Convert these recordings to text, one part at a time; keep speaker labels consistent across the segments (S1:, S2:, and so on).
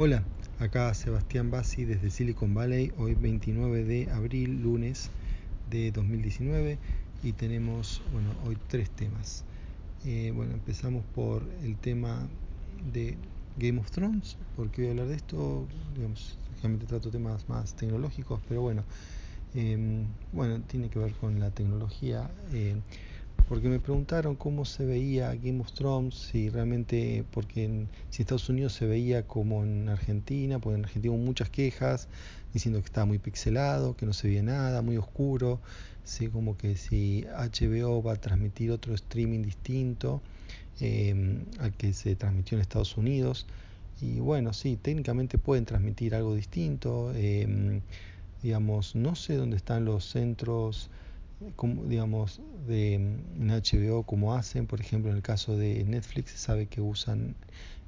S1: Hola, acá Sebastián Bassi desde Silicon Valley, hoy 29 de abril, lunes de 2019 y tenemos, bueno, hoy tres temas. Eh, bueno, empezamos por el tema de Game of Thrones, porque voy a hablar de esto, digamos, realmente trato temas más tecnológicos, pero bueno, em, bueno, tiene que ver con la tecnología. Eh, porque me preguntaron cómo se veía Game of Thrones, si realmente, porque en, si Estados Unidos se veía como en Argentina, porque en Argentina hubo muchas quejas diciendo que estaba muy pixelado, que no se veía nada, muy oscuro, ¿sí? como que si HBO va a transmitir otro streaming distinto eh, al que se transmitió en Estados Unidos. Y bueno, sí, técnicamente pueden transmitir algo distinto. Eh, digamos, no sé dónde están los centros como, digamos, de HBO como hacen, por ejemplo, en el caso de Netflix se sabe que usan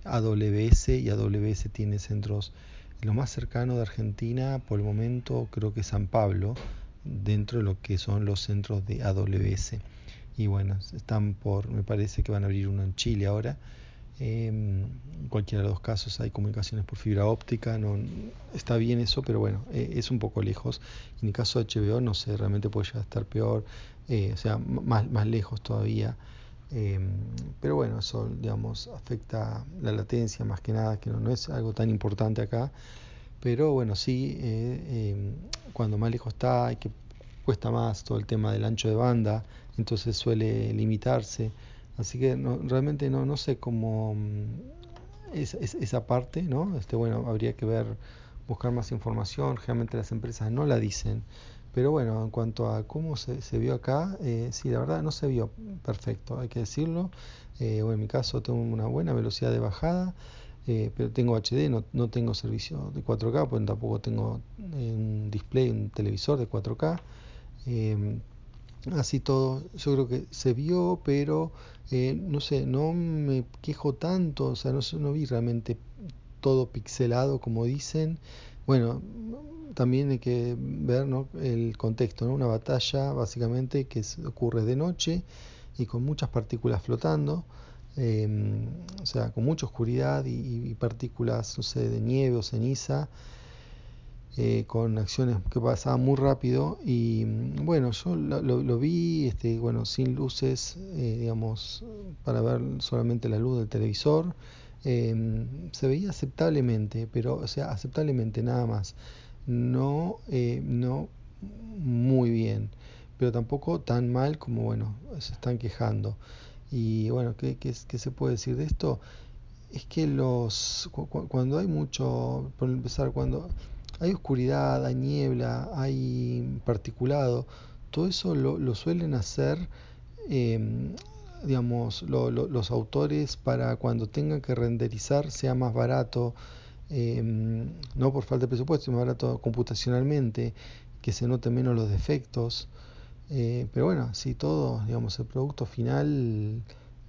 S1: AWS y AWS tiene centros, lo más cercano de Argentina por el momento creo que San Pablo, dentro de lo que son los centros de AWS. Y bueno, están por, me parece que van a abrir uno en Chile ahora en cualquiera de los casos hay comunicaciones por fibra óptica, está bien eso, pero bueno, eh, es un poco lejos. En el caso de HBO, no sé, realmente puede llegar a estar peor, eh, o sea, más, más lejos todavía. Em, pero bueno, eso, digamos, afecta la latencia más que nada, que no, no es algo tan importante acá. Pero bueno, sí, eh, em, cuando más lejos está, hay que cuesta más todo el tema del ancho de banda, entonces suele limitarse. Así que no, realmente no, no sé cómo mm, es, es, esa parte, ¿no? Este, bueno, habría que ver, buscar más información. Generalmente las empresas no la dicen. Pero bueno, en cuanto a cómo se, se vio acá, eh, sí, la verdad no se vio perfecto, hay que decirlo. Eh, bueno, en mi caso tengo una buena velocidad de bajada, eh, pero tengo HD, no, no, tengo servicio de 4K, pues tampoco tengo un display, un televisor de 4K. Así todo, yo creo que se vio, pero eh, no sé, no me quejo tanto, o sea, no, no vi realmente todo pixelado como dicen. Bueno, también hay que ver ¿no? el contexto, ¿no? Una batalla básicamente que ocurre de noche y con muchas partículas flotando, eh, o sea, con mucha oscuridad y, y partículas, no sé, de nieve o ceniza eh, con acciones que pasaban muy rápido y mm, bueno, yo lo, lo, lo vi este, bueno, sin luces, eh, digamos, para ver solamente la luz del televisor. Eh, se veía aceptablemente, pero, o sea, aceptablemente nada más. No, eh, no muy bien, pero tampoco tan mal como, bueno, se están quejando. Y bueno, ¿qué, qué, qué se puede decir de esto? Es que los, cu cuando hay mucho, por empezar, cuando hay oscuridad, hay niebla, hay particulado, todo eso lo, suelen hacer, eh, digamos, lo, lo, los autores para cuando tengan que renderizar sea más barato, eh, no por falta de presupuesto, sino más barato computacionalmente, que se noten menos los defectos. Eh, pero bueno, así todo, digamos, el producto final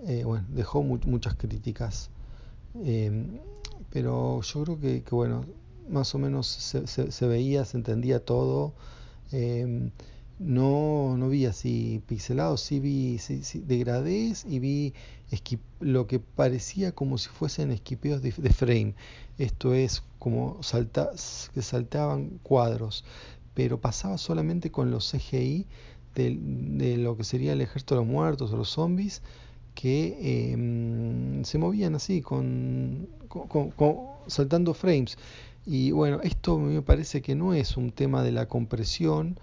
S1: eh, bueno, dejó mu muchas críticas. pero yo creo que, que bueno, más o menos se, veía, se entendía todo. Eh, no, no vi así pixelado, sí vi sí, sí, degradés y vi lo que parecía como si fuesen esquipeos de, frame. Esto es como salta que saltaban cuadros, pero pasaba solamente con los CGI de, de, lo que sería el ejército de los muertos o los zombies que eh, se movían así, con, saltando frames. Y bueno, esto me parece que no es un tema de la compresión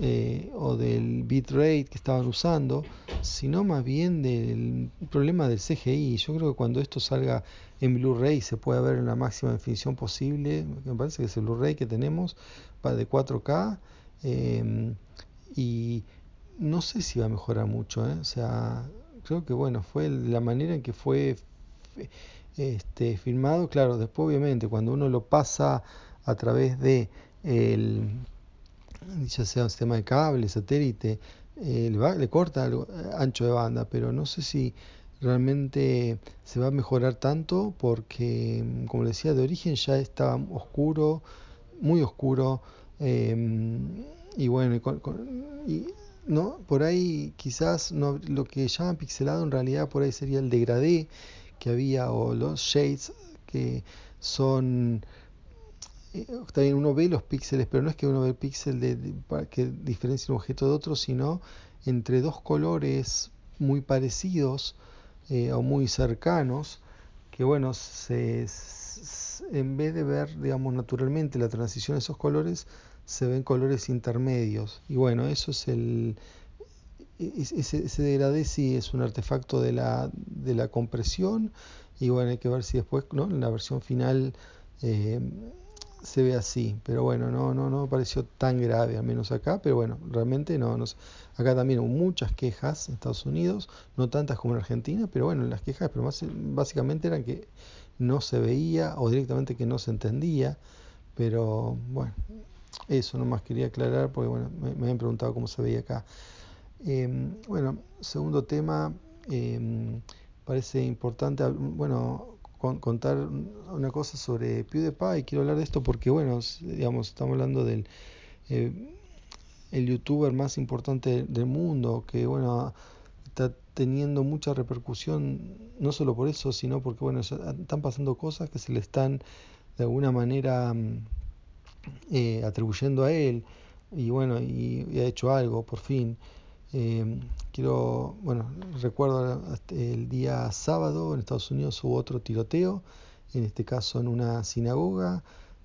S1: eh, o del bitrate que estaban usando, sino más bien del problema del CGI. Yo creo que cuando esto salga en Blu-ray se puede ver en la máxima definición posible. Me parece que es el Blu-ray que tenemos de 4K. Eh, y no sé si va a mejorar mucho. ¿eh? O sea, creo que bueno, fue la manera en que fue este, filmado, claro, después obviamente cuando uno lo pasa a través de el, ya sea un sistema de cable, satélite, eh, le, corta el ancho de banda, pero no sé si realmente se va a mejorar tanto porque, como decía, de origen ya estaba oscuro, muy oscuro, eh, y bueno, ¿no? por ahí quizás no, lo que llaman pixelado en realidad por ahí sería el degradé que había o los shades que son también uno ve los píxeles, pero no es que uno ve el píxel de, que diferencia un objeto de otro, sino entre dos colores muy parecidos eh, o muy cercanos, que bueno, se, en vez de ver, digamos, naturalmente la transición de esos colores, se ven colores intermedios. Y bueno, eso es el... Ese, ese degradé sí es un artefacto de la, de la compresión. Y bueno, hay que ver si después, ¿no? En la versión final eh, se ve así, pero bueno, no, no, no pareció tan grave, al menos acá, pero bueno, realmente no, no acá también hubo muchas quejas en Estados Unidos, no tantas como en Argentina, pero bueno, las quejas pero más, básicamente eran que no se veía o directamente que no se entendía, pero bueno, eso nomás quería aclarar porque bueno, me, habían preguntado cómo se veía acá. Em, bueno, segundo tema, em, parece importante, bueno, contar una cosa sobre PewDiePie. Quiero hablar de esto porque, bueno, digamos, estamos hablando del eh, el youtuber más importante del mundo, que, bueno, está teniendo mucha repercusión, no solo por eso, sino porque, bueno, están pasando cosas que se le están de alguna manera mm, eh, atribuyendo a él. Y bueno, y ha hecho algo, por fin. Eh, quiero, bueno, recuerdo el día sábado en Estados Unidos hubo otro tiroteo, en este caso en una sinagoga.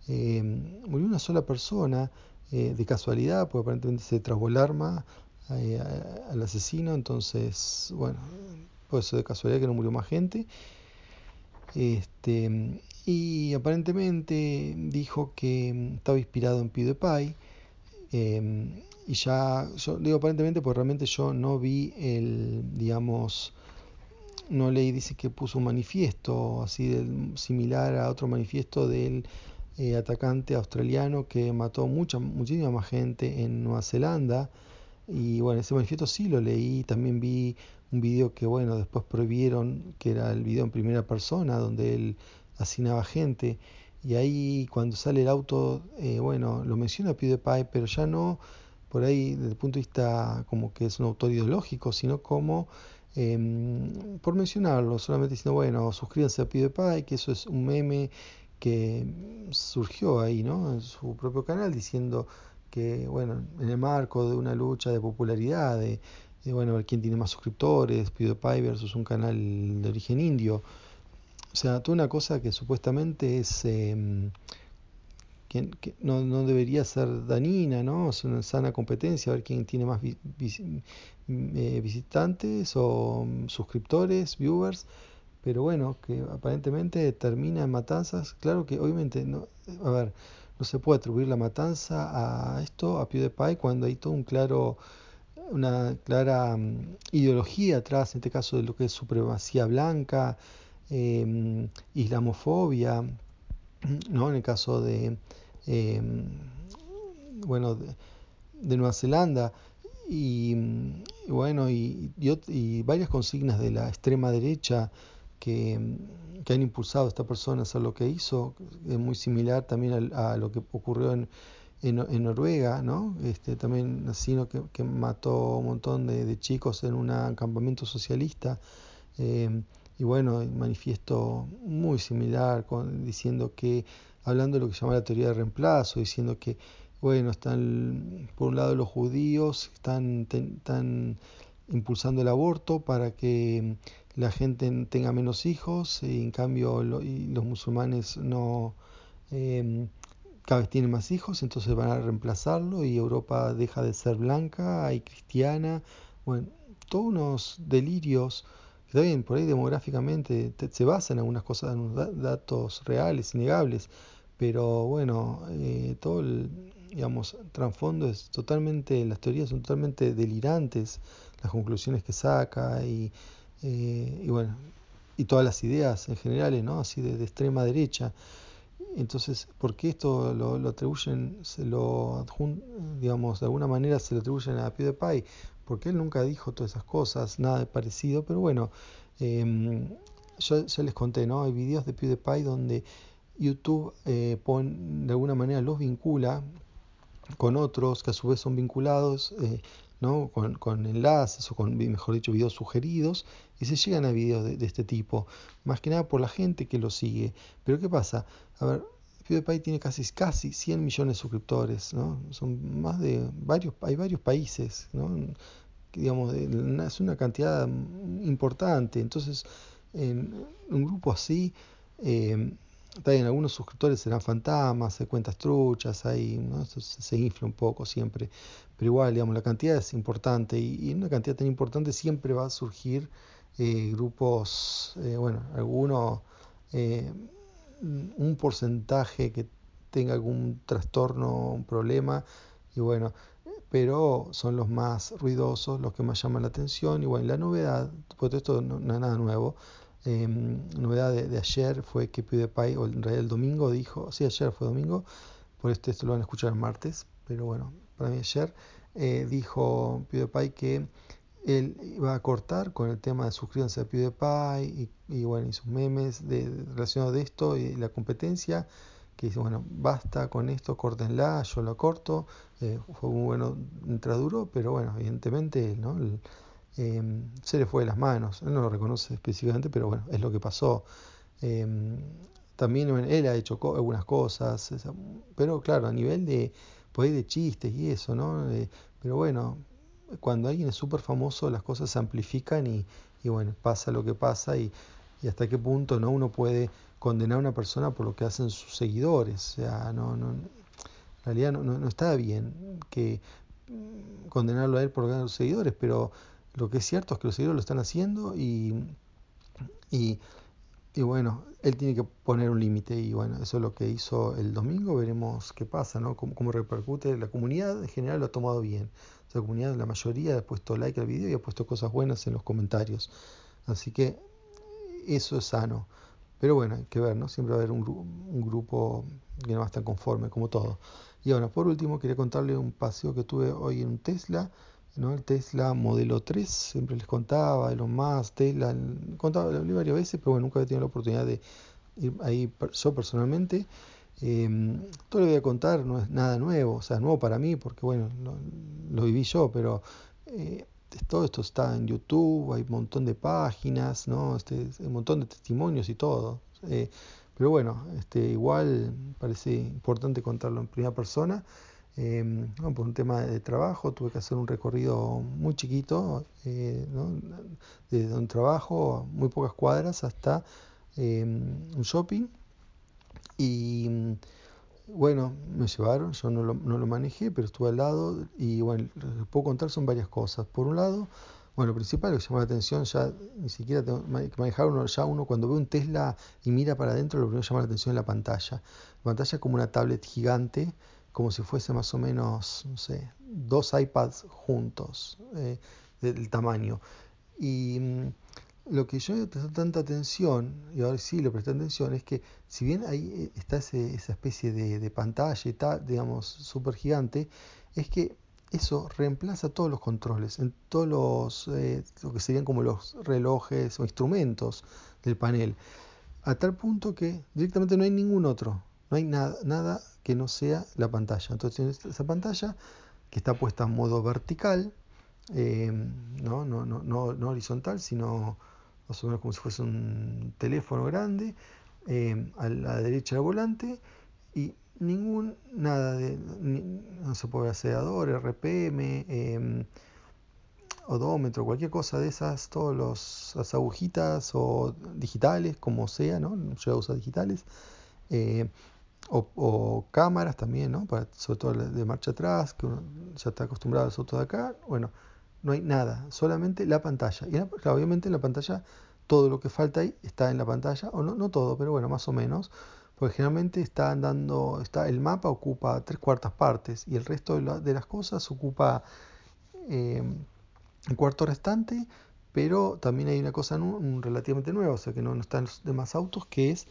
S1: Eh, murió una sola persona eh, de casualidad, porque aparentemente se trasvó el arma al asesino, entonces, bueno, por eso de casualidad que no murió más gente. Este, y aparentemente dijo que estaba inspirado en PewDiePie. Eh, y ya, yo digo aparentemente porque realmente yo no vi el, digamos, no leí, dice que puso un manifiesto así similar a otro manifiesto del eh, atacante australiano que mató mucha, muchísima más gente en Nueva Zelanda. Y bueno, ese manifiesto sí lo leí, también vi un video que bueno, después prohibieron, que era el video en primera persona, donde él asesinaba gente. Y ahí cuando sale el auto, eh, bueno, lo menciona PewDiePie, pero ya no por ahí desde el punto de vista como que es un autor ideológico, sino como, em, por mencionarlo, solamente diciendo, bueno, suscríbanse a PewDiePie, que eso es un meme que surgió ahí, ¿no? En su propio canal, diciendo que, bueno, en el marco de una lucha de popularidad, de, bueno, ver quién tiene más suscriptores, PewDiePie versus un canal de origen indio. O sea, toda una cosa que supuestamente es... Em, que, no, no, debería ser dañina, ¿no? Es una sana competencia, a ver quién tiene más eh, visitantes o mm, suscriptores, viewers, pero bueno, que aparentemente termina en matanzas. Claro que obviamente, no, a ver, no se puede atribuir la matanza a esto, a PewDiePie, cuando hay todo un claro una clara mm, ideología atrás, en este caso de lo que es supremacía blanca, eh, islamofobia, ¿no? En el caso de Em, bueno, de, Nueva Zelanda, y, bueno, y, varias consignas de la extrema derecha que, han impulsado a esta persona a hacer lo que hizo, es muy similar también a, lo que ocurrió en, en, Noruega, ¿no? Este, también asesino que, que mató un montón de, chicos en un campamento socialista. Em, y bueno, manifiesto muy similar, con, diciendo que hablando de lo que se llama la teoría de reemplazo, diciendo que, bueno, están, por un lado los judíos están, están impulsando el aborto para que la gente tenga menos hijos, y en cambio los musulmanes no em, cada vez tienen más hijos, entonces van a reemplazarlo y Europa deja de ser blanca y cristiana. Bueno, todos unos delirios que también por ahí demográficamente se basan en algunas cosas, en datos reales, innegables, pero bueno, eh, todo el digamos, trasfondo es totalmente, las teorías son totalmente delirantes, las conclusiones que saca y, eh, y bueno, y todas las ideas en general, ¿no? Así de, extrema derecha. Entonces, ¿por qué esto lo, lo atribuyen, se lo digamos, de alguna manera se lo atribuyen a PewDiePie? Porque él nunca dijo todas esas cosas, nada de parecido, pero bueno, yo, yo les conté, ¿no? Hay videos de PewDiePie donde YouTube eh, de alguna manera los vincula con otros que a su vez son vinculados, eh, ¿no? Con, con, enlaces o con, mejor dicho, videos sugeridos y se llegan a videos de, de, este tipo, más que nada por la gente que lo sigue. Pero ¿qué pasa? A ver, PewDiePie tiene casi, casi 100 millones de suscriptores, ¿no? Son más de varios, hay varios países, ¿no? Digamos, es una cantidad importante. Entonces, en un grupo así, eh, algunos suscriptores serán fantasmas, hay cuentas truchas, hay, ¿no? se, infla un poco siempre, pero igual, digamos, la cantidad es importante y, y en una cantidad tan importante siempre va a surgir eh, grupos, eh, bueno, algunos, eh, un porcentaje que tenga algún trastorno, un problema, y bueno, pero son los más ruidosos, los que más llaman la atención, y bueno, la novedad, porque esto no, es nada nuevo, eh, novedad de, de, ayer fue que PewDiePie, o en realidad el domingo dijo, sí, ayer fue domingo, por esto, esto lo van a escuchar el martes, pero bueno, para mí ayer, eh, dijo PewDiePie que él iba a cortar con el tema de suscríbanse a PewDiePie y, bueno, y sus memes de, relacionados de esto y la competencia, que dice, bueno, basta con esto, córtenla, yo lo corto, eh, fue muy bueno mientras duró, pero bueno, evidentemente, ¿no? El, eh, se le fue de las manos. Él no lo reconoce específicamente, pero bueno, es lo que pasó. Eh, también él ha hecho co algunas cosas, pero claro, a nivel de, pues, de chistes y eso, ¿no? Eh, pero bueno, cuando alguien es súper famoso, las cosas se amplifican y, bueno, pasa lo que pasa y, hasta qué punto no uno puede condenar a una persona por lo que hacen sus seguidores. O sea, no, no, en realidad no, no, no está bien que condenarlo a él por lo que hacen sus seguidores, pero lo que es cierto es que los seguidores lo están haciendo y, y bueno, él tiene que poner un límite y bueno, eso es lo que hizo el domingo, veremos qué pasa, ¿no? Cómo, cómo repercute. La comunidad en general lo ha tomado bien. La comunidad, la mayoría ha puesto like al video y ha puesto cosas buenas en los comentarios. Así que eso es sano. Pero bueno, hay que ver, ¿no? Siempre va a haber un, un grupo que no va a estar conforme, como todo. Y bueno, por último, quería contarle un paseo que tuve hoy en un Tesla. ¿No? el Tesla modelo 3, siempre les contaba, Elon Musk, Tesla, contaba, lo hablé varias veces, pero bueno, nunca había tenido la oportunidad de ir ahí yo personalmente. Eh, todo lo voy a contar no es nada nuevo, o sea, nuevo para mí, porque bueno, lo, lo viví yo, pero eh, todo esto está en YouTube, hay un montón de páginas, ¿no? Este, un montón de testimonios y todo. Eh, pero bueno, este, igual parece importante contarlo en primera persona. No, por un tema de trabajo tuve que hacer un recorrido muy chiquito, eh, desde un trabajo, muy pocas cuadras, hasta eh, un shopping. Y bueno, me llevaron, yo no lo, no lo, manejé, pero estuve al lado y bueno, que puedo contar son varias cosas. Por un lado, bueno, lo principal lo que llamó la atención, ya ni siquiera tengo manejar uno, ya uno cuando ve un Tesla y mira para adentro, lo primero que llama la atención es la pantalla. La pantalla es como una tablet gigante como si fuese más o menos, no sé, dos iPads juntos eh, del tamaño. Y mmm, lo que yo presté tanta atención, y ahora sí le presté atención, es que si bien ahí eh, está ese, esa especie de, pantalla tal, digamos, súper gigante, es que eso reemplaza todos los controles, en todos los, eh, lo que serían como los relojes o instrumentos del panel, a tal punto que directamente no hay ningún otro, no hay nada, nada que no sea la pantalla. Entonces esa pantalla que está puesta en modo vertical, eh, ¿no? No, no, no, horizontal, sino más o menos como si fuese un teléfono grande, eh, a la derecha del volante y ningún, nada de, no se puede acelerador, RPM, eh, odómetro, cualquier cosa de esas, todas las agujitas o digitales, como sea, ¿no? Yo uso digitales. O, cámaras también, ¿no? Sobre todo de marcha atrás, que uno ya está acostumbrado a los autos de acá. Bueno, no hay nada, solamente la pantalla. Y obviamente en la pantalla todo lo que falta ahí está en la pantalla, o no, no todo, pero bueno, más o menos. Porque generalmente está andando, está, el mapa ocupa tres cuartas partes y el resto de, la, de las cosas ocupa eh, un cuarto restante, pero también hay una cosa relativamente nueva, o sea que no, no están los demás autos, que es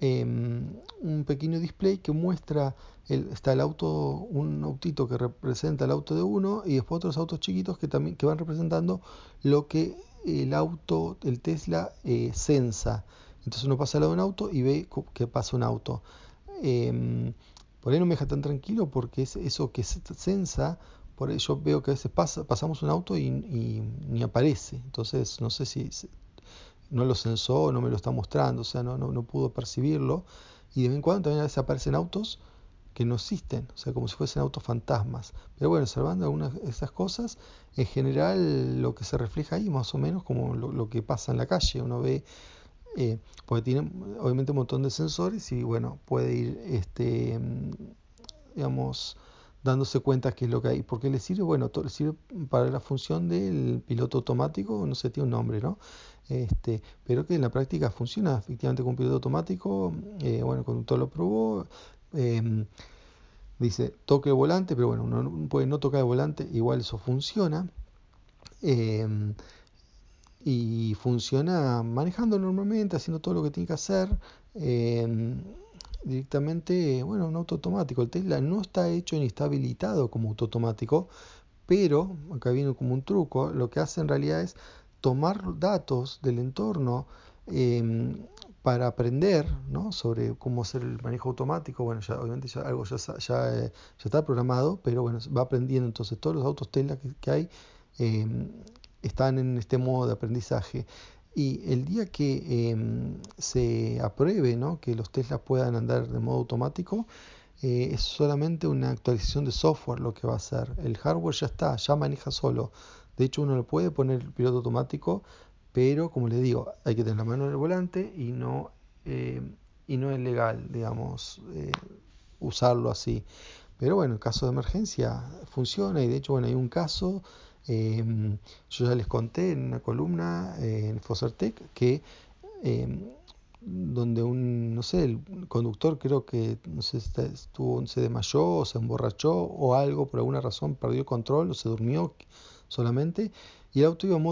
S1: eh, un pequeño display que muestra el, está el auto un autito que representa el auto de uno y después otros autos chiquitos que también que van representando lo que el auto el Tesla eh, sensa entonces uno pasa al lado de un auto y ve que pasa un auto eh, por ahí no me deja tan tranquilo porque es eso que sensa por eso veo que a veces pasa, pasamos un auto y, ni aparece. Entonces no sé si no lo censó, no me lo está mostrando, o sea, no, no, no pudo percibirlo. Y de vez en cuando también a veces aparecen autos que no existen, o sea, como si fuesen autos fantasmas. Pero bueno, observando algunas de esas cosas, en general lo que se refleja ahí, más o menos como lo, que pasa en la calle, uno ve, eh, porque tiene obviamente un montón de sensores y bueno, puede ir, este, digamos, dándose cuenta qué es lo que hay. ¿Por qué le sirve? Bueno, le sirve para la función del piloto automático, no sé, tiene un nombre, ¿no? Este, pero que en la práctica funciona efectivamente con un piloto automático. Eh, bueno, el conductor lo probó. Em, dice toque el volante, pero bueno, uno puede no tocar el volante, igual eso funciona. Em, y funciona manejando normalmente, haciendo todo lo que tiene que hacer. Em, directamente, bueno, un auto automático. El Tesla no está hecho ni está habilitado como auto automático, pero, acá viene como un truco, lo que hace en realidad es tomar datos del entorno em, para aprender ¿no? sobre cómo hacer el manejo automático. Bueno, ya, obviamente ya algo ya, eh, ya, está programado, pero bueno, va aprendiendo. Entonces todos los autos Tesla que, que hay em, están en este modo de aprendizaje. Y el día que em, se apruebe ¿no? que los Tesla puedan andar de modo automático, eh, es solamente una actualización de software lo que va a hacer. El hardware ya está, ya maneja solo. De hecho, uno le puede poner el piloto automático, pero como les digo, hay que tener la mano en el volante y no, eh, y no es legal, digamos, eh, usarlo así. Pero bueno, en caso de emergencia funciona y de hecho, bueno, hay un caso Em, yo ya les conté en una columna eh, en Fosertec que em, donde un, no sé, el conductor creo que no sé, estuvo, se desmayó o se emborrachó o algo, por alguna razón perdió control o se durmió solamente y el auto iba de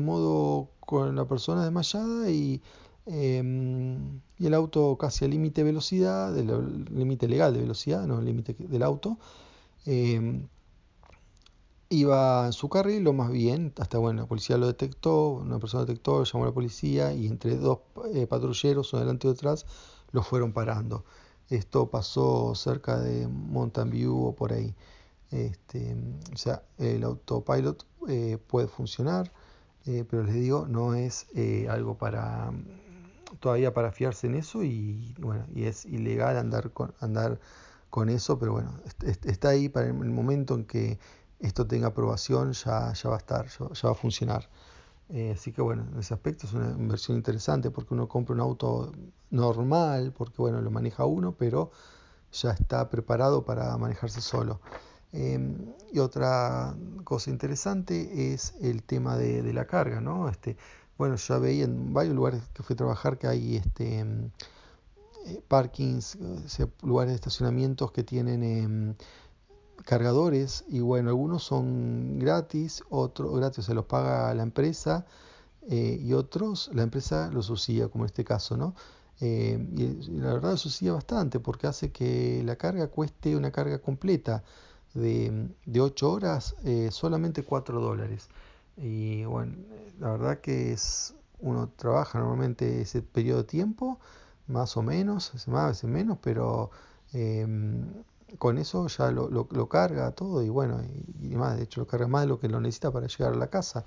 S1: modo con la persona desmayada y, em, y el auto casi al límite de velocidad, del límite legal de velocidad, no el límite del auto iba en su carril lo más bien, hasta bueno, la policía lo detectó, una persona detectó, llamó a la policía y entre dos eh, patrulleros, uno delante y atrás, lo fueron parando. Esto pasó cerca de Mountain View o por ahí. Este, o sea, el autopilot eh, puede funcionar, eh, pero les digo, no es algo para todavía para fiarse en eso y bueno, y es ilegal andar con, andar con eso, pero bueno, está ahí para el momento en que esto tenga aprobación, ya, ya va a estar, ya, va a funcionar. Eh, así que bueno, en ese aspecto es una inversión interesante porque uno compra un auto normal, porque bueno, lo maneja uno, pero ya está preparado para manejarse solo. Em, y otra cosa interesante es el tema de, la carga, ¿no? Este, bueno, ya veía en varios lugares que fui a trabajar que hay este, em, eh, parkings, lugares de estacionamientos que tienen em, cargadores y bueno, algunos son gratis, otros gratis se los paga la empresa eh, y otros la empresa los subsidia, como en este caso, ¿no? Eh, y la verdad subsidia bastante porque hace que la carga cueste una carga completa de, de 8 horas eh, solamente 4 dólares. Y bueno, la verdad que es uno trabaja normalmente ese periodo de tiempo, más o menos, más, a veces menos, pero con eso ya lo, lo, carga todo y bueno, y, más, de hecho lo carga más de lo que lo necesita para llegar a la casa.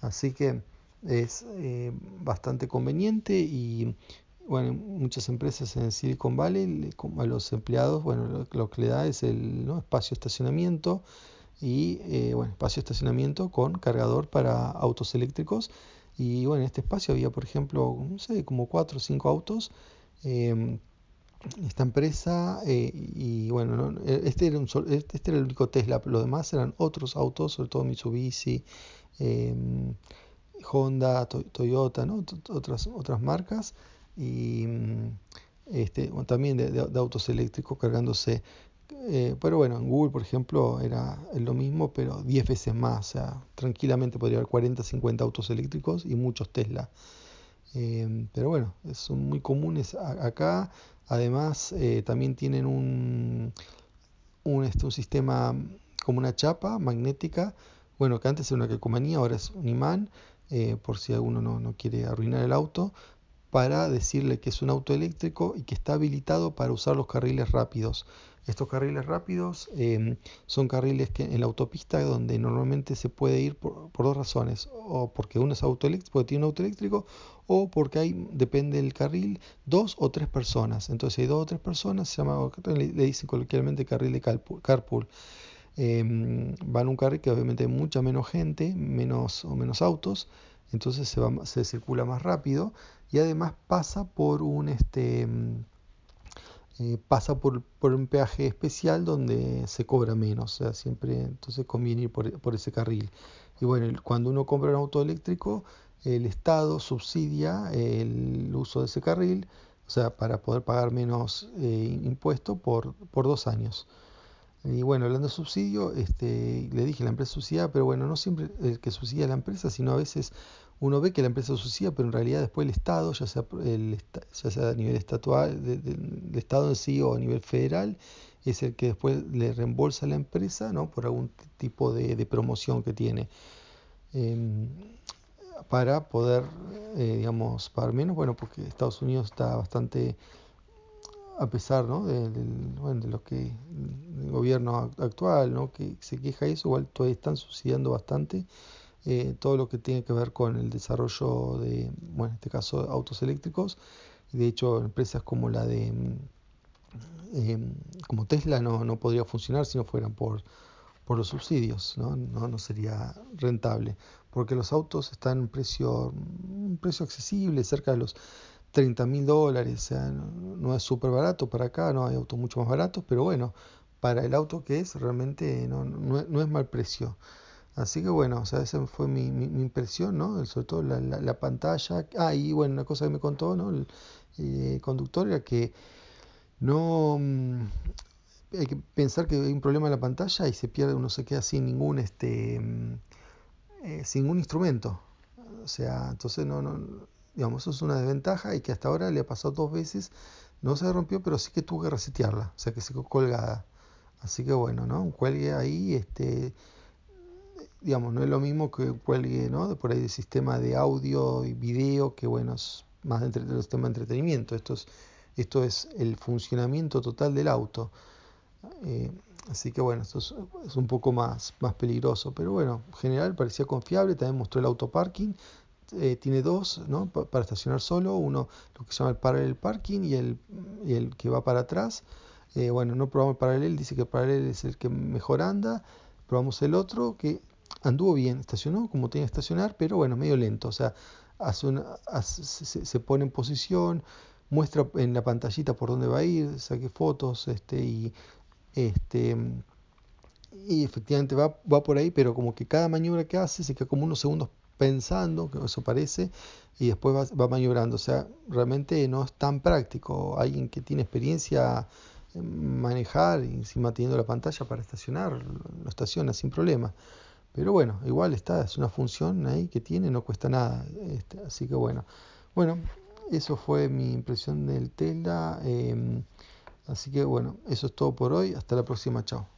S1: Así que es eh, bastante conveniente y bueno, muchas empresas en Silicon Valley a los empleados, bueno, lo, que le da es el espacio estacionamiento y eh, bueno, espacio estacionamiento con cargador para autos eléctricos. Y bueno, en este espacio había, por ejemplo, no sé, como cuatro o cinco autos. Eh, esta empresa eh, y bueno e, este era un este, este era el único Tesla los demás eran otros autos sobre todo Mitsubishi em, Honda Toyota ¿no? otras otras marcas y mm, este también de, autos eléctricos cargándose eh, pero bueno en Google por ejemplo era lo mismo pero 10 veces más o sea tranquilamente podría haber 40 50 autos eléctricos y muchos Tesla em, pero bueno son muy comunes acá. Además, eh, también tienen un, un, este, un, sistema como una chapa magnética, bueno, que antes era una calcomanía, ahora es un imán, eh, por si alguno no, no, quiere arruinar el auto, para decirle que es un auto eléctrico y que está habilitado para usar los carriles rápidos. Estos carriles rápidos em, son carriles que en la autopista donde normalmente se puede ir por, dos razones, o porque uno es auto eléctrico, tiene un auto eléctrico, o porque hay, depende del carril, dos o tres personas. Entonces, hay dos o tres personas, se llama, le, dicen coloquialmente carril de carpool. Em, van un carril que obviamente hay mucha menos gente, menos o menos autos, entonces se, va, se circula más rápido y además pasa por un este em, eh, pasa por, un peaje especial donde se cobra menos, o sea, siempre entonces conviene ir por, ese carril. Y bueno, cuando uno compra un auto eléctrico, el Estado subsidia el uso de ese carril, o sea, para poder pagar menos eh, impuesto por, por dos años. Y bueno, hablando de subsidio, este, le dije la empresa subsidia, pero bueno, no siempre el que subsidia la empresa, sino a veces uno ve que la empresa subsidia, pero en realidad después el Estado, ya sea, el, ya sea a nivel estatual, del Estado en sí o a nivel federal, es el que después le reembolsa a la empresa ¿no? por algún tipo de, promoción que tiene. Em, para poder, eh, digamos, pagar menos, bueno, porque Estados Unidos está bastante a pesar ¿no? de, bueno, de lo que el gobierno actual ¿no? que se queja de eso, igual todavía están subsidiando bastante eh, todo lo que tiene que ver con el desarrollo de, bueno, en este caso, autos eléctricos. De hecho, empresas como la de eh, como Tesla no, no, podría funcionar si no fueran por, por los subsidios, ¿no? ¿no? No, sería rentable, porque los autos están en precio, un precio accesible, cerca de los 30 mil dólares, o sea, no, es súper barato para acá, no hay autos mucho más baratos, pero bueno, para el auto que es, realmente no, no, es mal precio. Así que bueno, o sea, esa fue mi, mi, impresión, ¿no? Sobre todo la, la, pantalla. Ah, y bueno, una cosa que me contó, ¿no? El, eh, conductor era que no mm, hay que pensar que hay un problema en la pantalla y se pierde, uno se queda sin ningún este mm, eh, sin ningún instrumento. O sea, entonces no, no Digamos, eso es una desventaja y que hasta ahora le ha pasado dos veces. No se rompió, pero sí que tuvo que resetearla, o sea que se quedó colgada. Así que bueno, ¿no? Un cuelgue ahí, este, digamos, no es lo mismo que cuelgue, ¿no? Por ahí de sistema de audio y video, que bueno, es más de entre, sistema de entretenimiento. Esto es, esto es el funcionamiento total del auto. Eh, así que bueno, esto es, es, un poco más, más peligroso. Pero bueno, en general parecía confiable. También mostró el auto parking. Eh, tiene dos ¿no? para estacionar solo, uno lo que se llama el parallel parking y el, y el que va para atrás. Eh, bueno, no probamos el paralel, dice que el paralel es el que mejor anda. Probamos el otro que anduvo bien, estacionó como tiene que estacionar, pero bueno, medio lento. O sea, se, pone en posición, muestra en la pantallita por dónde va a ir, saque fotos este, y, este, y efectivamente va, va por ahí, pero como que cada maniobra que hace se queda como unos segundos pensando, que eso parece, y después va, maniobrando. O sea, realmente no es tan práctico. Alguien que tiene experiencia en manejar y encima teniendo la pantalla para estacionar, lo estaciona sin problema. Pero bueno, igual está, es una función ahí que tiene, no cuesta nada. Este, así que bueno, bueno, eso fue mi impresión del Tesla. Em, así que bueno, eso es todo por hoy. Hasta la próxima, chao.